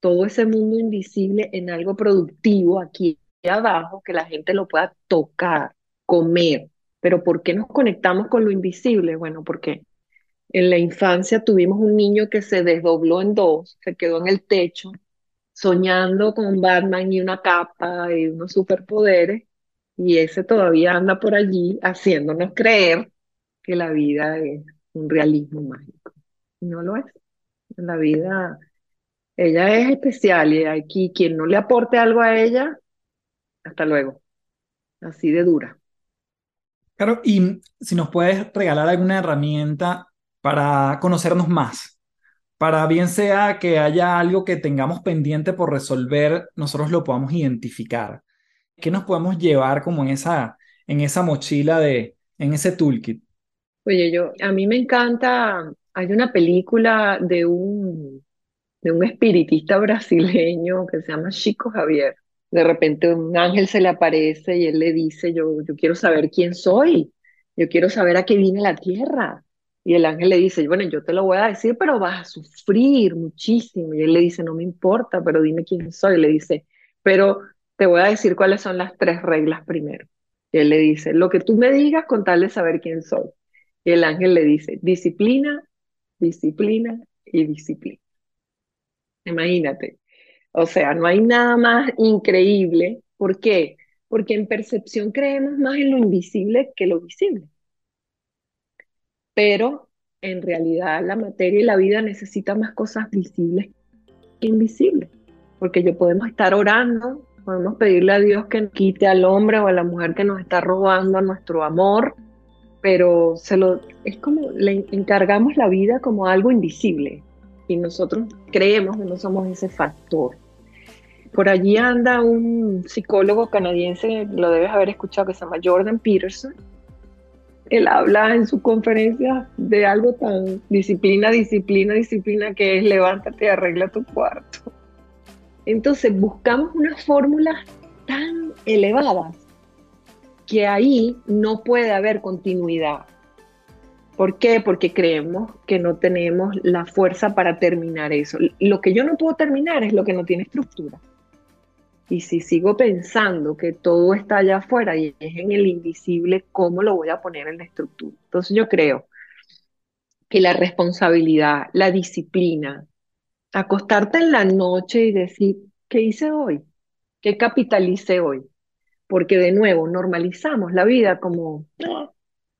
todo ese mundo invisible en algo productivo aquí abajo, que la gente lo pueda tocar, comer. Pero ¿por qué nos conectamos con lo invisible? Bueno, porque en la infancia tuvimos un niño que se desdobló en dos, se quedó en el techo, soñando con Batman y una capa y unos superpoderes, y ese todavía anda por allí haciéndonos creer que la vida es un realismo mágico. No lo es. La vida, ella es especial y aquí quien no le aporte algo a ella, hasta luego. Así de dura. Claro, y si nos puedes regalar alguna herramienta para conocernos más, para bien sea que haya algo que tengamos pendiente por resolver, nosotros lo podamos identificar. ¿Qué nos podemos llevar como en esa, en esa mochila de, en ese toolkit? Oye, yo, a mí me encanta, hay una película de un, de un espiritista brasileño que se llama Chico Javier. De repente un ángel se le aparece y él le dice, yo, yo quiero saber quién soy, yo quiero saber a qué viene la tierra. Y el ángel le dice, bueno, yo te lo voy a decir, pero vas a sufrir muchísimo. Y él le dice, no me importa, pero dime quién soy. le dice, pero te voy a decir cuáles son las tres reglas primero. Él le dice, lo que tú me digas con tal de saber quién soy. Y el ángel le dice, disciplina, disciplina y disciplina. Imagínate. O sea, no hay nada más increíble. ¿Por qué? Porque en percepción creemos más en lo invisible que lo visible pero en realidad la materia y la vida necesitan más cosas visibles que invisibles, porque yo podemos estar orando, podemos pedirle a Dios que quite al hombre o a la mujer que nos está robando nuestro amor, pero se lo, es como le encargamos la vida como algo invisible y nosotros creemos que no somos ese factor. Por allí anda un psicólogo canadiense, lo debes haber escuchado, que se llama Jordan Peterson, él habla en su conferencia de algo tan disciplina, disciplina, disciplina, que es levántate y arregla tu cuarto. Entonces buscamos unas fórmulas tan elevadas que ahí no puede haber continuidad. ¿Por qué? Porque creemos que no tenemos la fuerza para terminar eso. Lo que yo no puedo terminar es lo que no tiene estructura. Y si sigo pensando que todo está allá afuera y es en el invisible, ¿cómo lo voy a poner en la estructura? Entonces yo creo que la responsabilidad, la disciplina, acostarte en la noche y decir, ¿qué hice hoy? ¿Qué capitalicé hoy? Porque de nuevo normalizamos la vida como, ah,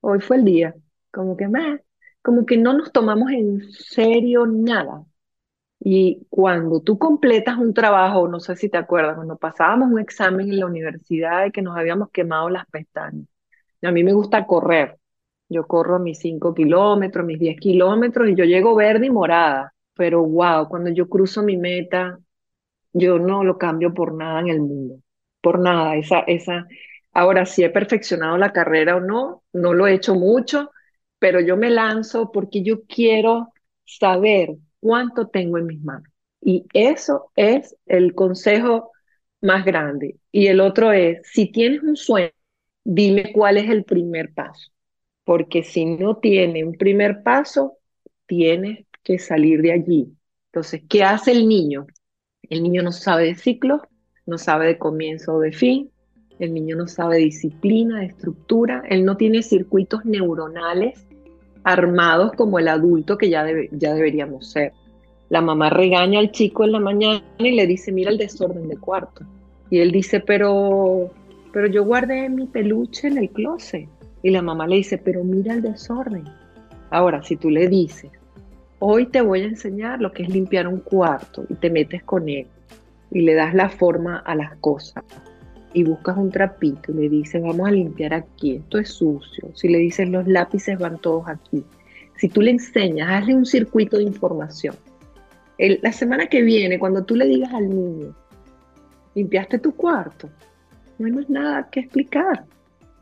hoy fue el día, como que, más, como que no nos tomamos en serio nada. Y cuando tú completas un trabajo, no sé si te acuerdas, cuando pasábamos un examen en la universidad y que nos habíamos quemado las pestañas. A mí me gusta correr. Yo corro mis 5 kilómetros, mis 10 kilómetros y yo llego verde y morada. Pero wow, cuando yo cruzo mi meta, yo no lo cambio por nada en el mundo. Por nada. Esa, esa... Ahora, si he perfeccionado la carrera o no, no lo he hecho mucho, pero yo me lanzo porque yo quiero saber cuánto tengo en mis manos. Y eso es el consejo más grande. Y el otro es, si tienes un sueño, dime cuál es el primer paso. Porque si no tiene un primer paso, tienes salir de allí. Entonces, ¿qué hace el niño? El niño no sabe de ciclos, no sabe de comienzo o de fin, el niño no sabe disciplina, de estructura, él no tiene circuitos neuronales armados como el adulto que ya, ya deberíamos ser. La mamá regaña al chico en la mañana y le dice, mira el desorden de cuarto. Y él dice, pero, pero yo guardé mi peluche en el closet. Y la mamá le dice, pero mira el desorden. Ahora, si tú le dices, hoy te voy a enseñar lo que es limpiar un cuarto y te metes con él y le das la forma a las cosas y buscas un trapito y le dices, vamos a limpiar aquí, esto es sucio. Si le dices, los lápices van todos aquí. Si tú le enseñas, hazle un circuito de información. la semana que viene, cuando tú le digas al niño, limpiaste tu cuarto, no hay más nada que explicar.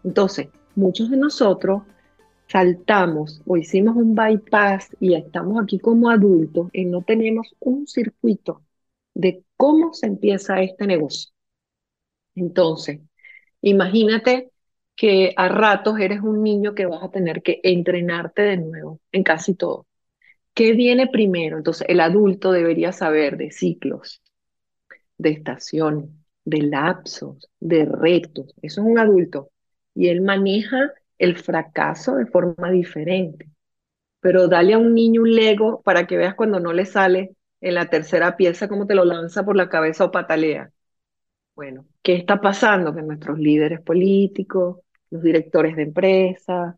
Entonces, muchos de nosotros saltamos o hicimos un bypass y estamos aquí como adultos y no tenemos un circuito de cómo se empieza este negocio. Entonces, imagínate que a ratos eres un niño que vas a tener que entrenarte de nuevo en casi todo. ¿Qué viene primero? Entonces, el adulto debería saber de ciclos, de estaciones, de lapsos, de retos. Eso es un adulto. Y él maneja el fracaso de forma diferente. Pero dale a un niño un Lego para que veas cuando no le sale en la tercera pieza cómo te lo lanza por la cabeza o patalea. Bueno, ¿qué está pasando? Que nuestros líderes políticos, los directores de empresas,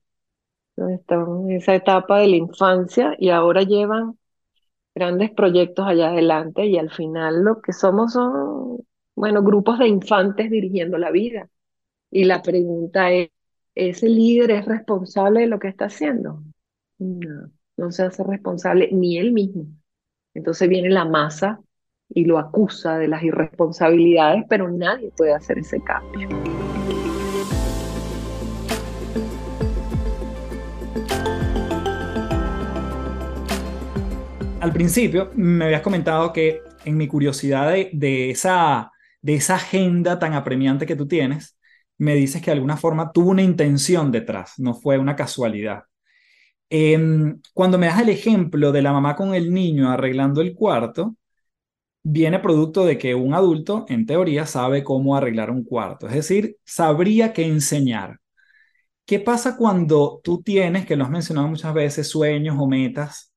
están en esa etapa de la infancia y ahora llevan grandes proyectos allá adelante y al final lo que somos son, bueno, grupos de infantes dirigiendo la vida. Y la pregunta es, ¿ese líder es responsable de lo que está haciendo? No, no se hace responsable ni él mismo. Entonces viene la masa y lo acusa de las irresponsabilidades, pero nadie puede hacer ese cambio. Al principio me habías comentado que en mi curiosidad de, esa, de esa agenda tan apremiante que tú tienes, me dices que de alguna forma tuvo una intención detrás, no fue una casualidad. Em, cuando me das el ejemplo de la mamá con el niño arreglando el cuarto, viene producto de que un adulto, en teoría, sabe cómo arreglar un cuarto, es decir, sabría qué enseñar. ¿Qué pasa cuando tú tienes, que lo has mencionado muchas veces, sueños o metas,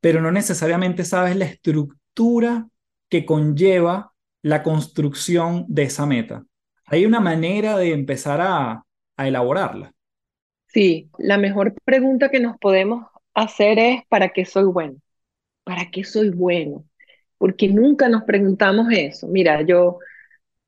pero no necesariamente sabes la estructura que conlleva la construcción de esa meta? ¿Hay una manera de empezar a, elaborarla? Sí, la mejor pregunta que nos podemos hacer es, ¿para qué soy bueno? ¿Para qué soy bueno? porque nunca nos preguntamos eso. Mira, yo,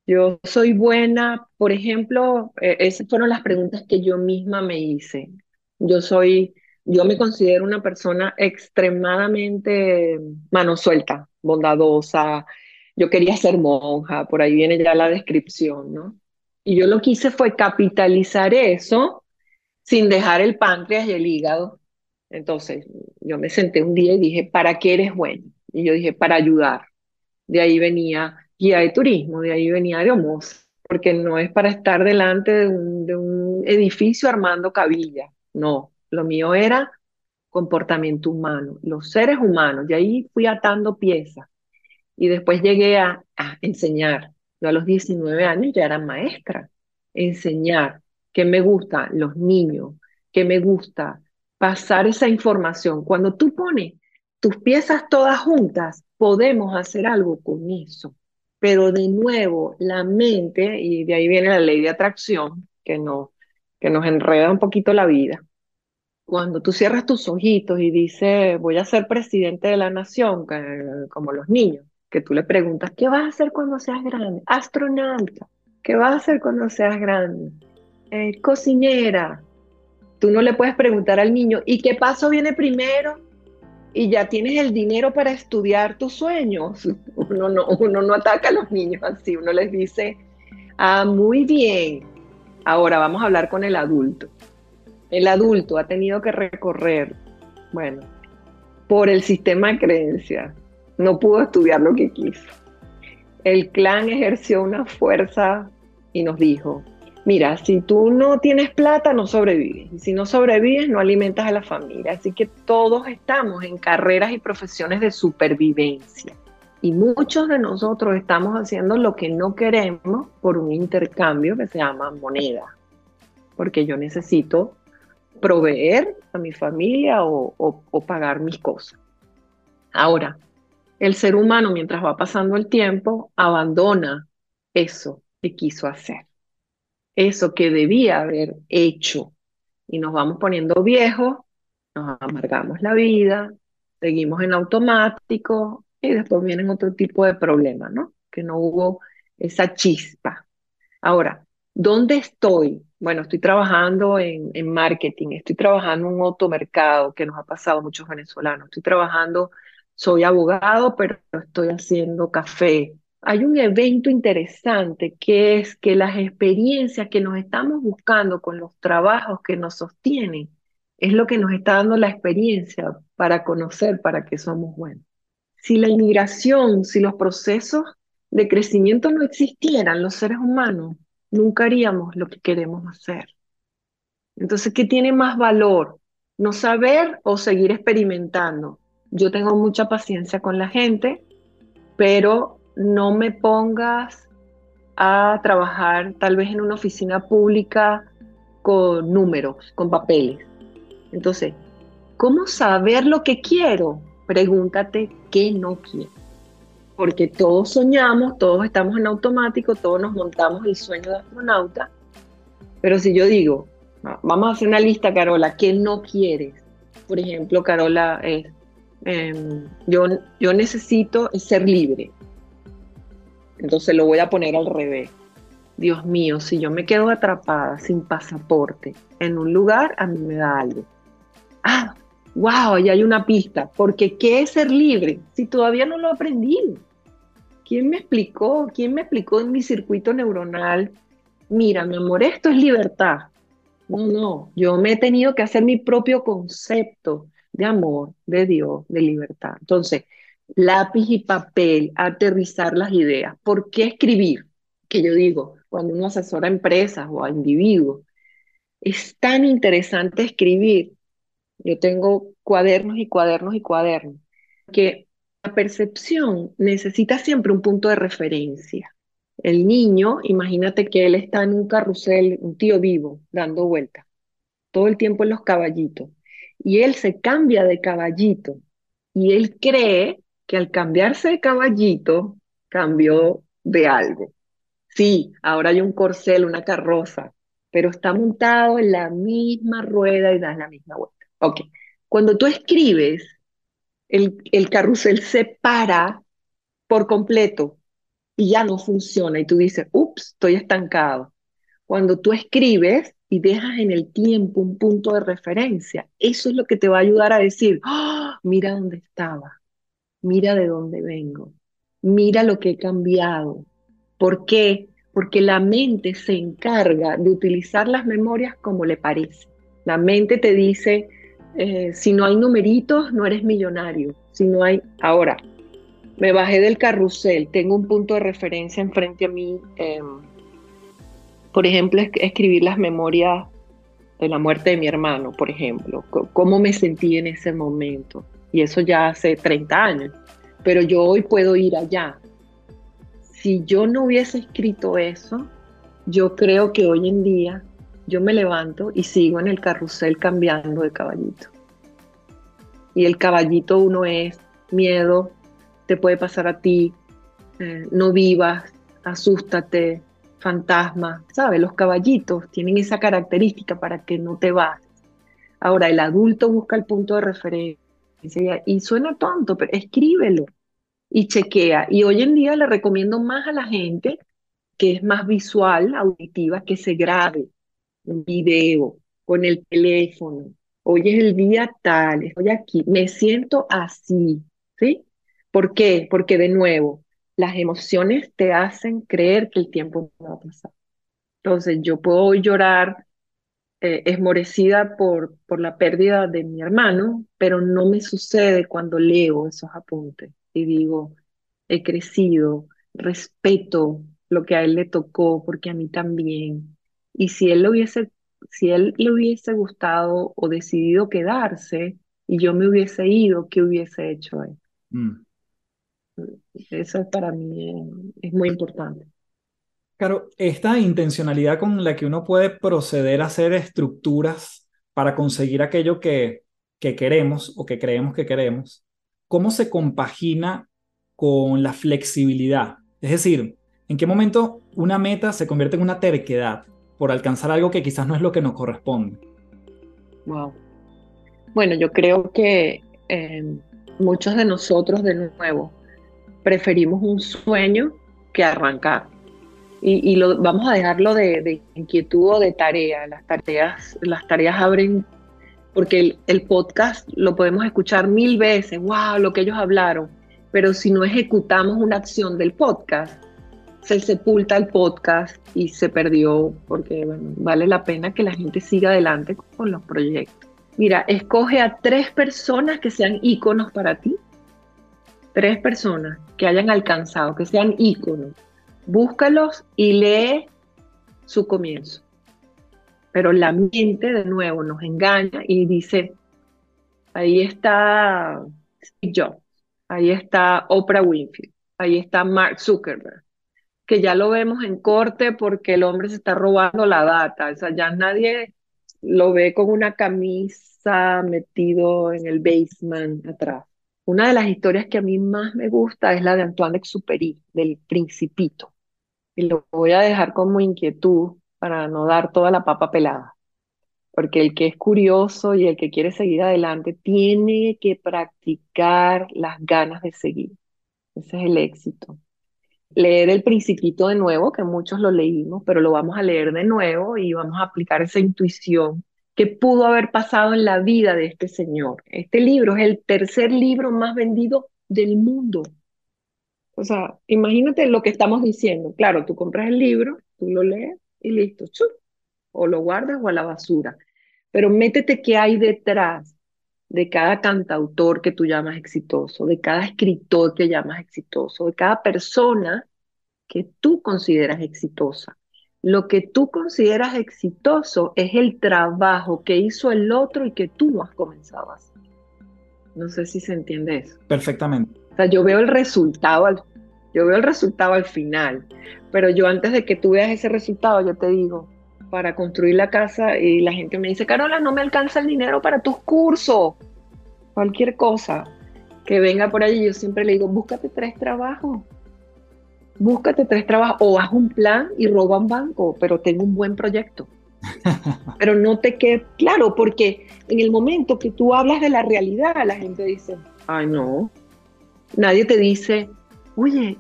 yo soy buena, por ejemplo, eh, esas fueron las preguntas que yo misma me hice. Yo soy, yo me considero una persona extremadamente mano suelta, bondadosa. Yo quería ser monja, por ahí viene ya la descripción, ¿no? Y yo lo que hice fue capitalizar eso sin dejar el páncreas y el hígado. Entonces, yo me senté un día y dije, ¿para qué eres bueno? Y yo dije, para ayudar. De ahí venía guía de turismo, de ahí venía de porque no es para estar delante de un, edificio armando cabilla, no, lo mío era comportamiento humano, los seres humanos, de ahí fui atando piezas y después llegué a, enseñar. Yo a los 19 años ya era maestra. Enseñar qué me gusta los niños, qué me gusta pasar esa información. Cuando tú pones tus piezas todas juntas, podemos hacer algo con eso. Pero de nuevo, la mente, y de ahí viene la ley de atracción, que, no, que nos enreda un poquito la vida. Cuando tú cierras tus ojitos y dices, voy a ser presidente de la nación, como los niños, que tú le preguntas, ¿qué vas a hacer cuando seas grande? Astronauta. ¿Qué vas a hacer cuando seas grande? Eh, cocinera. Tú no le puedes preguntar al niño, ¿y qué paso viene primero? Y ya tienes el dinero para estudiar tus sueños. No, uno no ataca a los niños así, uno les dice, ah, muy bien. Ahora vamos a hablar con el adulto. El adulto ha tenido que recorrer, bueno, por el sistema de creencias, no pudo estudiar lo que quiso. El clan ejerció una fuerza y nos dijo, mira, si tú no tienes plata, no sobrevives. Y si no sobrevives, no alimentas a la familia. Así que todos estamos en carreras y profesiones de supervivencia. Y muchos de nosotros estamos haciendo lo que no queremos por un intercambio que se llama moneda. Porque yo necesito proveer a mi familia o, o pagar mis cosas. Ahora, el ser humano, mientras va pasando el tiempo, abandona eso que quiso hacer, eso que debía haber hecho. Y nos vamos poniendo viejos, nos amargamos la vida, seguimos en automático y después vienen otro tipo de problemas, ¿no? Que no hubo esa chispa. Ahora, ¿dónde estoy? Bueno, estoy trabajando en, marketing, estoy trabajando en un automercado que nos ha pasado a muchos venezolanos, estoy trabajando soy abogado, pero estoy haciendo café. Hay un evento interesante que es que las experiencias que nos estamos buscando con los trabajos que nos sostienen es lo que nos está dando la experiencia para conocer para qué somos buenos. Si la inmigración, si los procesos de crecimiento no existieran, los seres humanos nunca haríamos lo que queremos hacer. Entonces, ¿qué tiene más valor? ¿No saber o seguir experimentando? Yo tengo mucha paciencia con la gente, pero no me pongas a trabajar tal vez en una oficina pública con números, con papeles. Entonces, ¿cómo saber lo que quiero? Pregúntate qué no quiero. Porque todos soñamos, todos estamos en automático, todos nos montamos el sueño de astronauta. Pero si yo digo, vamos a hacer una lista, Carola, ¿qué no quieres? Por ejemplo, Carola es Em, yo, yo necesito ser libre. Entonces lo voy a poner al revés. Dios mío, si yo me quedo atrapada sin pasaporte en un lugar, a mí me da algo. Ah, wow, ahí hay una pista. Porque ¿qué es ser libre? Si todavía no lo he aprendido. ¿Quién me explicó? ¿Quién me explicó en mi circuito neuronal? Mira, mi amor, esto es libertad. No, no, yo me he tenido que hacer mi propio concepto de amor, de Dios, de libertad. Entonces, lápiz y papel, aterrizar las ideas. ¿Por qué escribir? Que yo digo, cuando uno asesora a empresas o a individuos, es tan interesante escribir. Yo tengo cuadernos y cuadernos y cuadernos, que la percepción necesita siempre un punto de referencia. El niño, imagínate que él está en un carrusel, un tío vivo, dando vueltas, todo el tiempo en los caballitos y él se cambia de caballito y él cree que al cambiarse de caballito cambió de algo. Sí, ahora hay un corcel, una carroza, pero está montado en la misma rueda y da la misma vuelta. Ok, cuando tú escribes, el, el carrusel se para por completo y ya no funciona y tú dices, ups, estoy estancado. Cuando tú escribes, y dejas en el tiempo un punto de referencia, eso es lo que te va a ayudar a decir, ¡Ah! mira dónde estaba, mira de dónde vengo, mira lo que he cambiado. ¿Por qué? Porque la mente se encarga de utilizar las memorias como le parece. La mente te dice, eh, si no hay numeritos, no eres millonario. Si no hay, ahora, me bajé del carrusel, tengo un punto de referencia enfrente a mí. Eh, por ejemplo, escribir las memorias de la muerte de mi hermano, por ejemplo, cómo me sentí en ese momento. Y eso ya hace 30 años. Pero yo hoy puedo ir allá. si yo no hubiese escrito eso, yo creo que hoy en día yo me levanto y sigo en el carrusel cambiando de caballito. Y el caballito uno es miedo, te puede pasar a ti, eh, no vivas, asústate, fantasma, ¿sabes? Los caballitos tienen esa característica para que no te vas. Ahora, el adulto busca el punto de referencia y suena tonto, pero escríbelo y chequea. Y hoy en día le recomiendo más a la gente que es más visual, auditiva, que se grabe un video con el teléfono. Hoy es el día tal, estoy aquí, me siento así, ¿sí? ¿Por qué? Porque de nuevo, las emociones te hacen creer que el tiempo no va a pasar. Entonces, yo puedo llorar eh, esmorecida por, por la pérdida de mi hermano, pero no me sucede cuando leo esos apuntes y digo, he crecido, respeto lo que a él le tocó, porque a mí también. Y si él, lo hubiese, si él le hubiese gustado o decidido quedarse y yo me hubiese ido, ¿qué hubiese hecho él? Mm. Eso para mí es, muy importante. Claro, esta intencionalidad con la que uno puede proceder a hacer estructuras para conseguir aquello que, que queremos o que creemos que queremos, ¿cómo se compagina con la flexibilidad? Es decir, ¿en qué momento una meta se convierte en una terquedad por alcanzar algo que quizás no es lo que nos corresponde? Wow. Bueno, yo creo que eh, muchos de nosotros, de nuevo, preferimos un sueño que arrancar. Y, lo, vamos a dejarlo de, inquietud o de tarea. Las tareas, las tareas abren, porque el, podcast lo podemos escuchar mil veces, wow, lo que ellos hablaron, pero si no ejecutamos una acción del podcast, se sepulta el podcast y se perdió, porque vale la pena que la gente siga adelante con los proyectos. Mira, escoge a tres personas que sean íconos para ti tres personas que hayan alcanzado, que sean íconos, búscalos y lee su comienzo. Pero la mente de nuevo nos engaña y dice, ahí está Steve Jobs, ahí está Oprah Winfield, ahí está Mark Zuckerberg, que ya lo vemos en corte porque el hombre se está robando la data, o sea, ya nadie lo ve con una camisa metido en el basement atrás. Una de las historias que a mí más me gusta es la de Antoine Exupéry, del Principito. Y lo voy a dejar como inquietud para no dar toda la papa pelada. Porque el que es curioso y el que quiere seguir adelante tiene que practicar las ganas de seguir. Ese es el éxito. Leer el Principito de nuevo, que muchos lo leímos, pero lo vamos a leer de nuevo y vamos a aplicar esa intuición que pudo haber pasado en la vida de este señor. Este libro es el tercer libro más vendido del mundo. O sea, imagínate lo que estamos diciendo. Claro, tú compras el libro, tú lo lees y listo, o lo guardas o a la basura. Pero métete qué hay detrás de cada cantautor que tú llamas exitoso, de cada escritor que llamas exitoso, de cada persona que tú consideras exitosa. Lo que tú consideras exitoso es el trabajo que hizo el otro y que tú no has comenzado a hacer. No sé si se entiende eso. Perfectamente. O sea, yo veo el resultado al, yo veo el resultado al final, pero yo antes de que tú veas ese resultado, yo te digo, para construir la casa y la gente me dice, Carola, no me alcanza el dinero para tus cursos, cualquier cosa que venga por allí, yo siempre le digo, búscate tres trabajos búscate tres trabajos o haz un plan y roba un banco, pero tengo un buen proyecto. pero no te quede claro, porque en el momento que tú hablas de la realidad, la gente dice, ay no, nadie te dice, oye,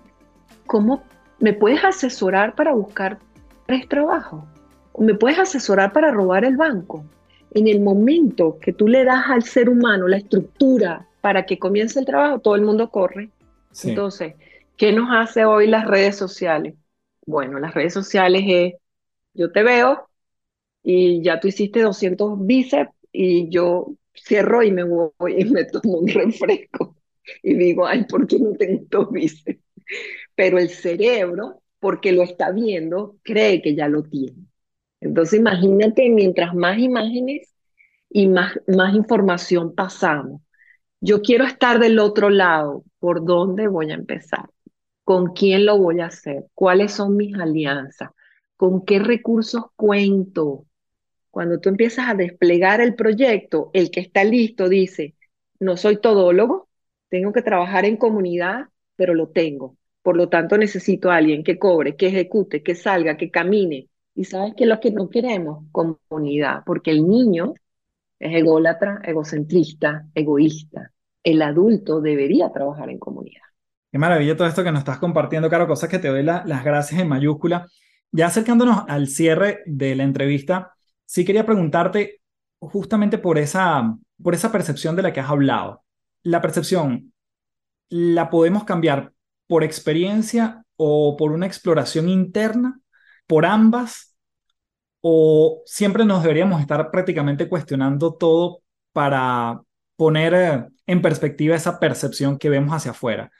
¿cómo me puedes asesorar para buscar tres trabajos? ¿O me puedes asesorar para robar el banco? En el momento que tú le das al ser humano la estructura para que comience el trabajo, todo el mundo corre. Entonces, ¿Qué nos hace hoy las redes sociales? Bueno, las redes sociales es, yo te veo y ya tú hiciste 200 bíceps y yo cierro y me voy y me tomo un refresco y digo, ay, ¿por qué no tengo estos bíceps? Pero el cerebro, porque lo está viendo, cree que ya lo tiene. Entonces imagínate, mientras más imágenes y más, más información pasamos, yo quiero estar del otro lado, ¿por dónde voy a empezar? ¿Con quién lo voy a hacer? ¿Cuáles son mis alianzas? ¿Con qué recursos cuento? Cuando tú empiezas a desplegar el proyecto, el que está listo dice, no soy todólogo, tengo que trabajar en comunidad, pero lo tengo. Por lo tanto, necesito a alguien que cobre, que ejecute, que salga, que camine. Y sabes que lo que no queremos, comunidad, porque el niño es ególatra, egocentrista, egoísta. El adulto debería trabajar en comunidad. Qué maravilla todo esto que nos estás compartiendo, Caro, cosas que te doy las gracias en mayúscula. Ya acercándonos al cierre de la entrevista, sí quería preguntarte justamente por esa, por esa percepción de la que has hablado. La percepción, ¿la podemos cambiar por experiencia o por una exploración interna? ¿Por ambas? ¿O siempre nos deberíamos estar prácticamente cuestionando todo para poner eh, en perspectiva esa percepción que vemos hacia afuera?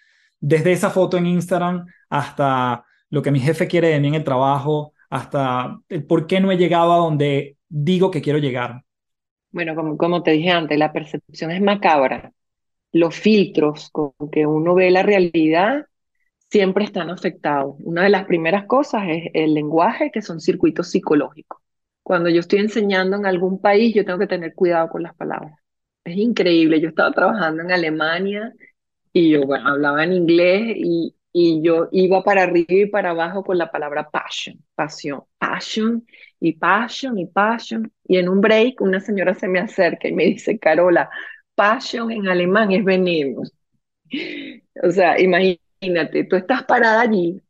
Desde esa foto en Instagram hasta lo que mi jefe quiere de mí en el trabajo, hasta el por qué no he llegado a donde digo que quiero llegar. Bueno, como, como te dije antes, la percepción es macabra. Los filtros con que uno ve la realidad siempre están afectados. Una de las primeras cosas es el lenguaje, que son circuitos psicológicos. Cuando yo estoy enseñando en algún país, yo tengo que tener cuidado con las palabras. Es increíble. Yo estaba trabajando en Alemania y yo hablaba en inglés y, y yo iba para arriba y para abajo con la palabra passion, pasión, passion y passion y passion. Y en un break una señora se me acerca y me dice, Carola, passion en alemán es veneno. O sea, imagínate, tú estás parada allí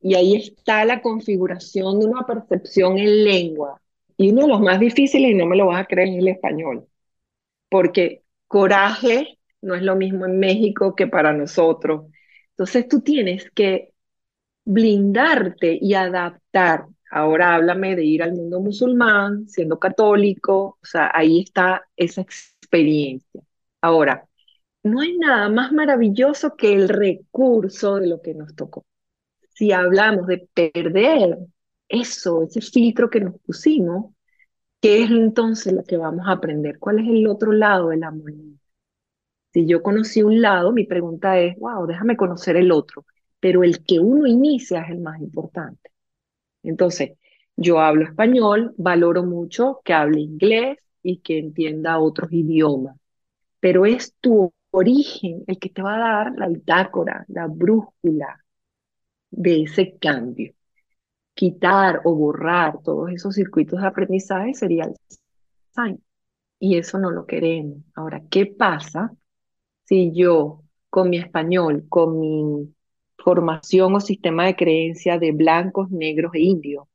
y ahí está la configuración de una percepción en lengua. Y uno de los más difíciles, y no me lo vas a creer, es el español. Porque coraje no es lo mismo en México que para nosotros. Entonces tú tienes que blindarte y adaptar. Ahora háblame de ir al mundo musulmán, siendo católico, o sea, ahí está esa experiencia. Ahora, no hay nada más maravilloso que el recurso de lo que nos tocó. Si hablamos de perder eso, ese filtro que nos pusimos, ¿qué es entonces lo que vamos a aprender? ¿Cuál es el otro lado de la moneda? Si yo conocí un lado, mi pregunta es, wow, déjame conocer el otro, pero el que uno inicia es el más importante. Entonces, yo hablo español, valoro mucho que hable inglés y que entienda otros idiomas, pero es tu origen el que te va a dar la bitácora, la brújula de ese cambio. Quitar o borrar todos esos circuitos de aprendizaje sería el sign. Y eso no lo queremos. Ahora, ¿qué pasa si yo con mi español, con mi formación o sistema de creencia de blancos, negros e indios,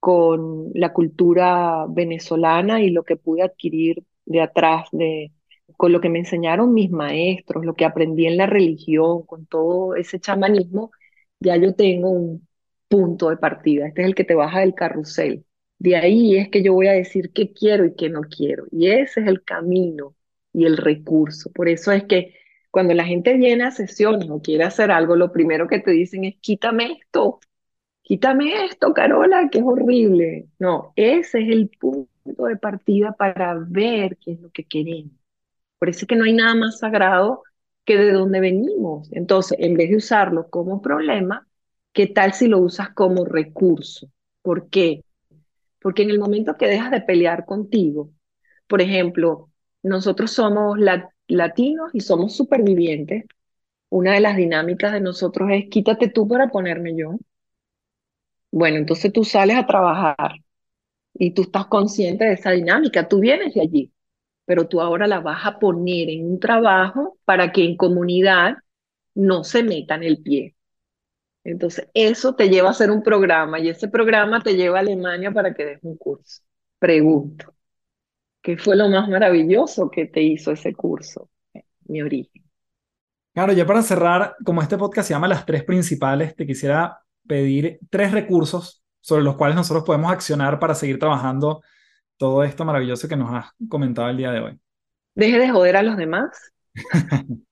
con la cultura venezolana y lo que pude adquirir de atrás, de, con lo que me enseñaron mis maestros, lo que aprendí en la religión, con todo ese chamanismo, ya yo tengo un punto de partida. Este es el que te baja del carrusel. De ahí es que yo voy a decir qué quiero y qué no quiero. Y ese es el camino y el recurso. Por eso es que cuando la gente viene a sesiones o quiere hacer algo, lo primero que te dicen es quítame esto, quítame esto, Carola, que es horrible. No, ese es el punto de partida para ver qué es lo que queremos. Por eso es que no hay nada más sagrado que de dónde venimos. Entonces, en vez de usarlo como problema, ¿qué tal si lo usas como recurso? ¿Por qué? Porque en el momento que dejas de pelear contigo, por ejemplo, nosotros somos latinos y somos supervivientes. Una de las dinámicas de nosotros es quítate tú para ponerme yo. Bueno, entonces tú sales a trabajar y tú estás consciente de esa dinámica, tú vienes de allí, pero tú ahora la vas a poner en un trabajo para que en comunidad no se metan el pie. Entonces, eso te lleva a hacer un programa y ese programa te lleva a Alemania para que des un curso. Pregunto. ¿Qué fue lo más maravilloso que te hizo ese curso? Mi origen. Claro, ya para cerrar, como este podcast se llama Las Tres Principales, te quisiera pedir tres recursos sobre los cuales nosotros podemos accionar para seguir trabajando todo esto maravilloso que nos has comentado el día de hoy. Deje de joder a los demás.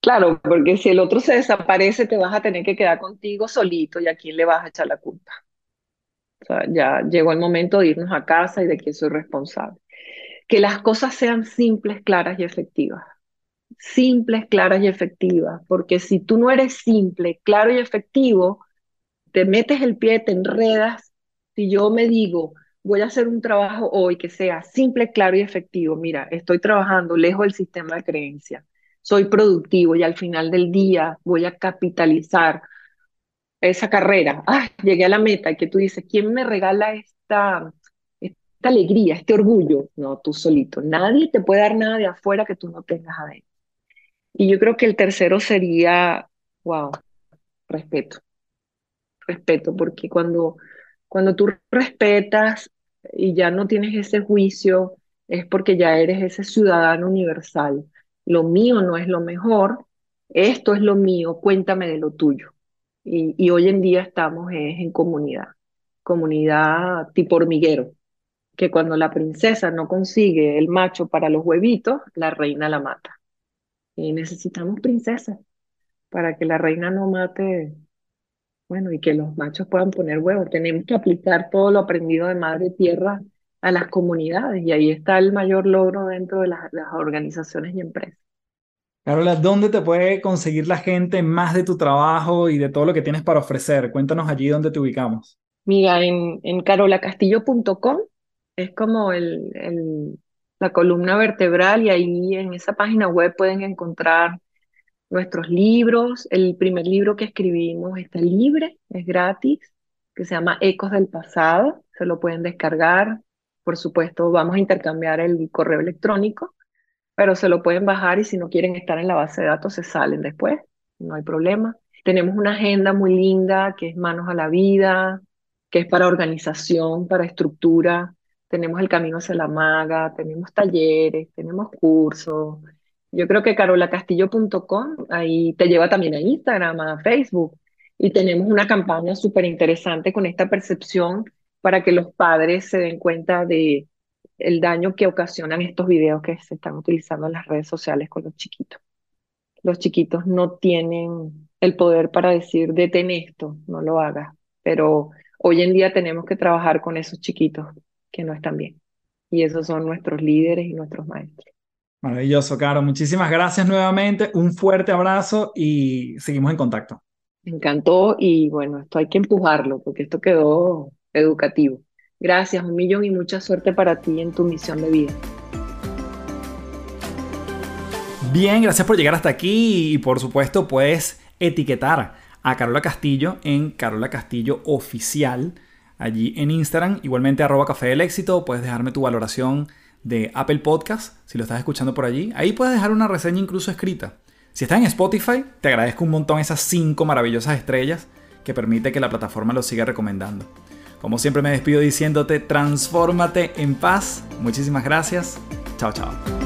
claro, porque si el otro se desaparece, te vas a tener que quedar contigo solito y a quién le vas a echar la culpa. O sea, ya llegó el momento de irnos a casa y de quién soy responsable que las cosas sean simples, claras y efectivas. simples, claras y efectivas, porque si tú no eres simple, claro y efectivo, te metes el pie, te enredas. Si yo me digo, voy a hacer un trabajo hoy que sea simple, claro y efectivo, mira, estoy trabajando lejos del sistema de creencias, soy productivo y al final del día voy a capitalizar esa carrera. Ay, llegué a la meta que tú dices, ¿quién me regala esta, esta alegría, este orgullo? No, tú solito. Nadie te puede dar nada de afuera que tú no tengas adentro. Y yo creo que el tercero sería, wow, respeto. Respeto, porque cuando, cuando tú respetas y ya no tienes ese juicio, es porque ya eres ese ciudadano universal. Lo mío no es lo mejor, esto es lo mío, cuéntame de lo tuyo. Y, y hoy en día estamos en comunidad, comunidad tipo hormiguero, que cuando la princesa no consigue el macho para los huevitos, la reina la mata. Y necesitamos princesas para que la reina no mate, bueno, y que los machos puedan poner huevos. Tenemos que aplicar todo lo aprendido de Madre Tierra a las comunidades y ahí está el mayor logro dentro de las, las organizaciones y empresas. Carola, ¿dónde te puede conseguir la gente más de tu trabajo y de todo lo que tienes para ofrecer? Cuéntanos allí dónde te ubicamos. Mira, en, en carolacastillo.com es como el, el, la columna vertebral y ahí en esa página web pueden encontrar nuestros libros. El primer libro que escribimos está libre, es gratis, que se llama Ecos del Pasado. Se lo pueden descargar. Por supuesto, vamos a intercambiar el correo electrónico, pero se lo pueden bajar y si no quieren estar en la base de datos se salen después, no hay problema. Tenemos una agenda muy linda que es Manos a la Vida, que es para organización, para estructura, tenemos el camino hacia la maga, tenemos talleres, tenemos cursos. Yo creo que carolacastillo.com ahí te lleva también a Instagram, a Facebook. Y tenemos una campaña súper interesante con esta percepción para que los padres se den cuenta de el daño que ocasionan estos videos que se están utilizando en las redes sociales con los chiquitos. Los chiquitos no tienen el poder para decir, detén esto, no lo hagas. Pero hoy en día tenemos que trabajar con esos chiquitos que no están bien. Y esos son nuestros líderes y nuestros maestros. Maravilloso, Caro. Muchísimas gracias nuevamente. Un fuerte abrazo y seguimos en contacto. Me encantó y bueno, esto hay que empujarlo porque esto quedó educativo. Gracias, un millón y mucha suerte para ti en tu misión de vida. Bien, gracias por llegar hasta aquí y por supuesto puedes etiquetar a Carola Castillo en Carola Castillo Oficial allí en Instagram. Igualmente arroba café del éxito. Puedes dejarme tu valoración de Apple Podcast si lo estás escuchando por allí. Ahí puedes dejar una reseña incluso escrita. Si estás en Spotify, te agradezco un montón esas 5 maravillosas estrellas que permite que la plataforma lo siga recomendando. Como siempre me despido diciéndote, transfórmate en paz. Muchísimas gracias. Chao, chao.